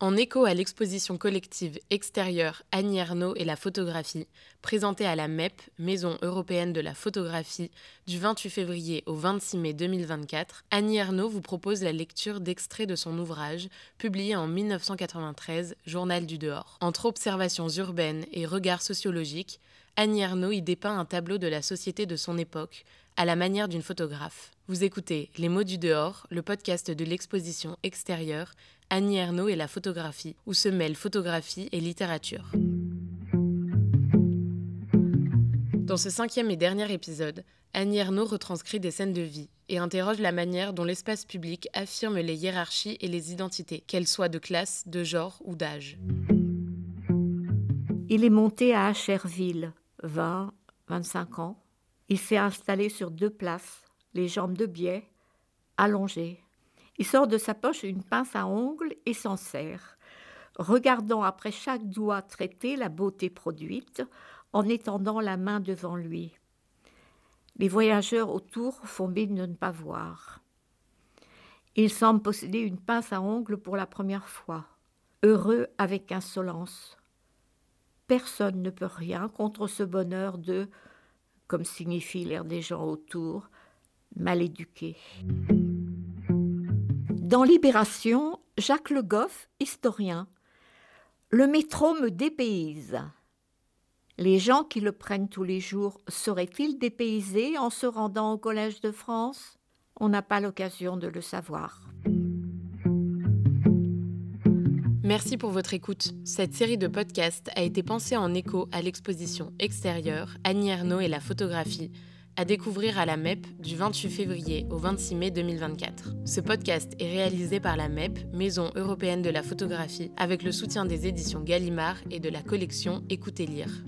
En écho à l'exposition collective extérieure Annie Ernaux et la photographie, présentée à la MEP, Maison européenne de la photographie, du 28 février au 26 mai 2024, Annie Ernaux vous propose la lecture d'extraits de son ouvrage, publié en 1993, Journal du dehors. Entre observations urbaines et regards sociologiques, Annie Ernaux y dépeint un tableau de la société de son époque, à la manière d'une photographe. Vous écoutez Les mots du dehors, le podcast de l'exposition extérieure Annie et la photographie, où se mêlent photographie et littérature. Dans ce cinquième et dernier épisode, Annie Ernaux retranscrit des scènes de vie et interroge la manière dont l'espace public affirme les hiérarchies et les identités, qu'elles soient de classe, de genre ou d'âge. Il est monté à Acherville, 20, 25 ans. Il s'est installé sur deux places, les jambes de biais, allongées. Il sort de sa poche une pince à ongles et s'en sert, regardant après chaque doigt traité la beauté produite, en étendant la main devant lui. Les voyageurs autour font mine de ne pas voir. Il semble posséder une pince à ongles pour la première fois, heureux avec insolence. Personne ne peut rien contre ce bonheur de, comme signifie l'air des gens autour, mal éduqué. Dans Libération, Jacques Le Goff, historien. Le métro me dépayse. Les gens qui le prennent tous les jours seraient-ils dépaysés en se rendant au Collège de France? On n'a pas l'occasion de le savoir. Merci pour votre écoute. Cette série de podcasts a été pensée en écho à l'exposition extérieure Annie Ernaux et la photographie à découvrir à la MEP du 28 février au 26 mai 2024. Ce podcast est réalisé par la MEP, Maison européenne de la photographie, avec le soutien des éditions Gallimard et de la collection Écoutez lire.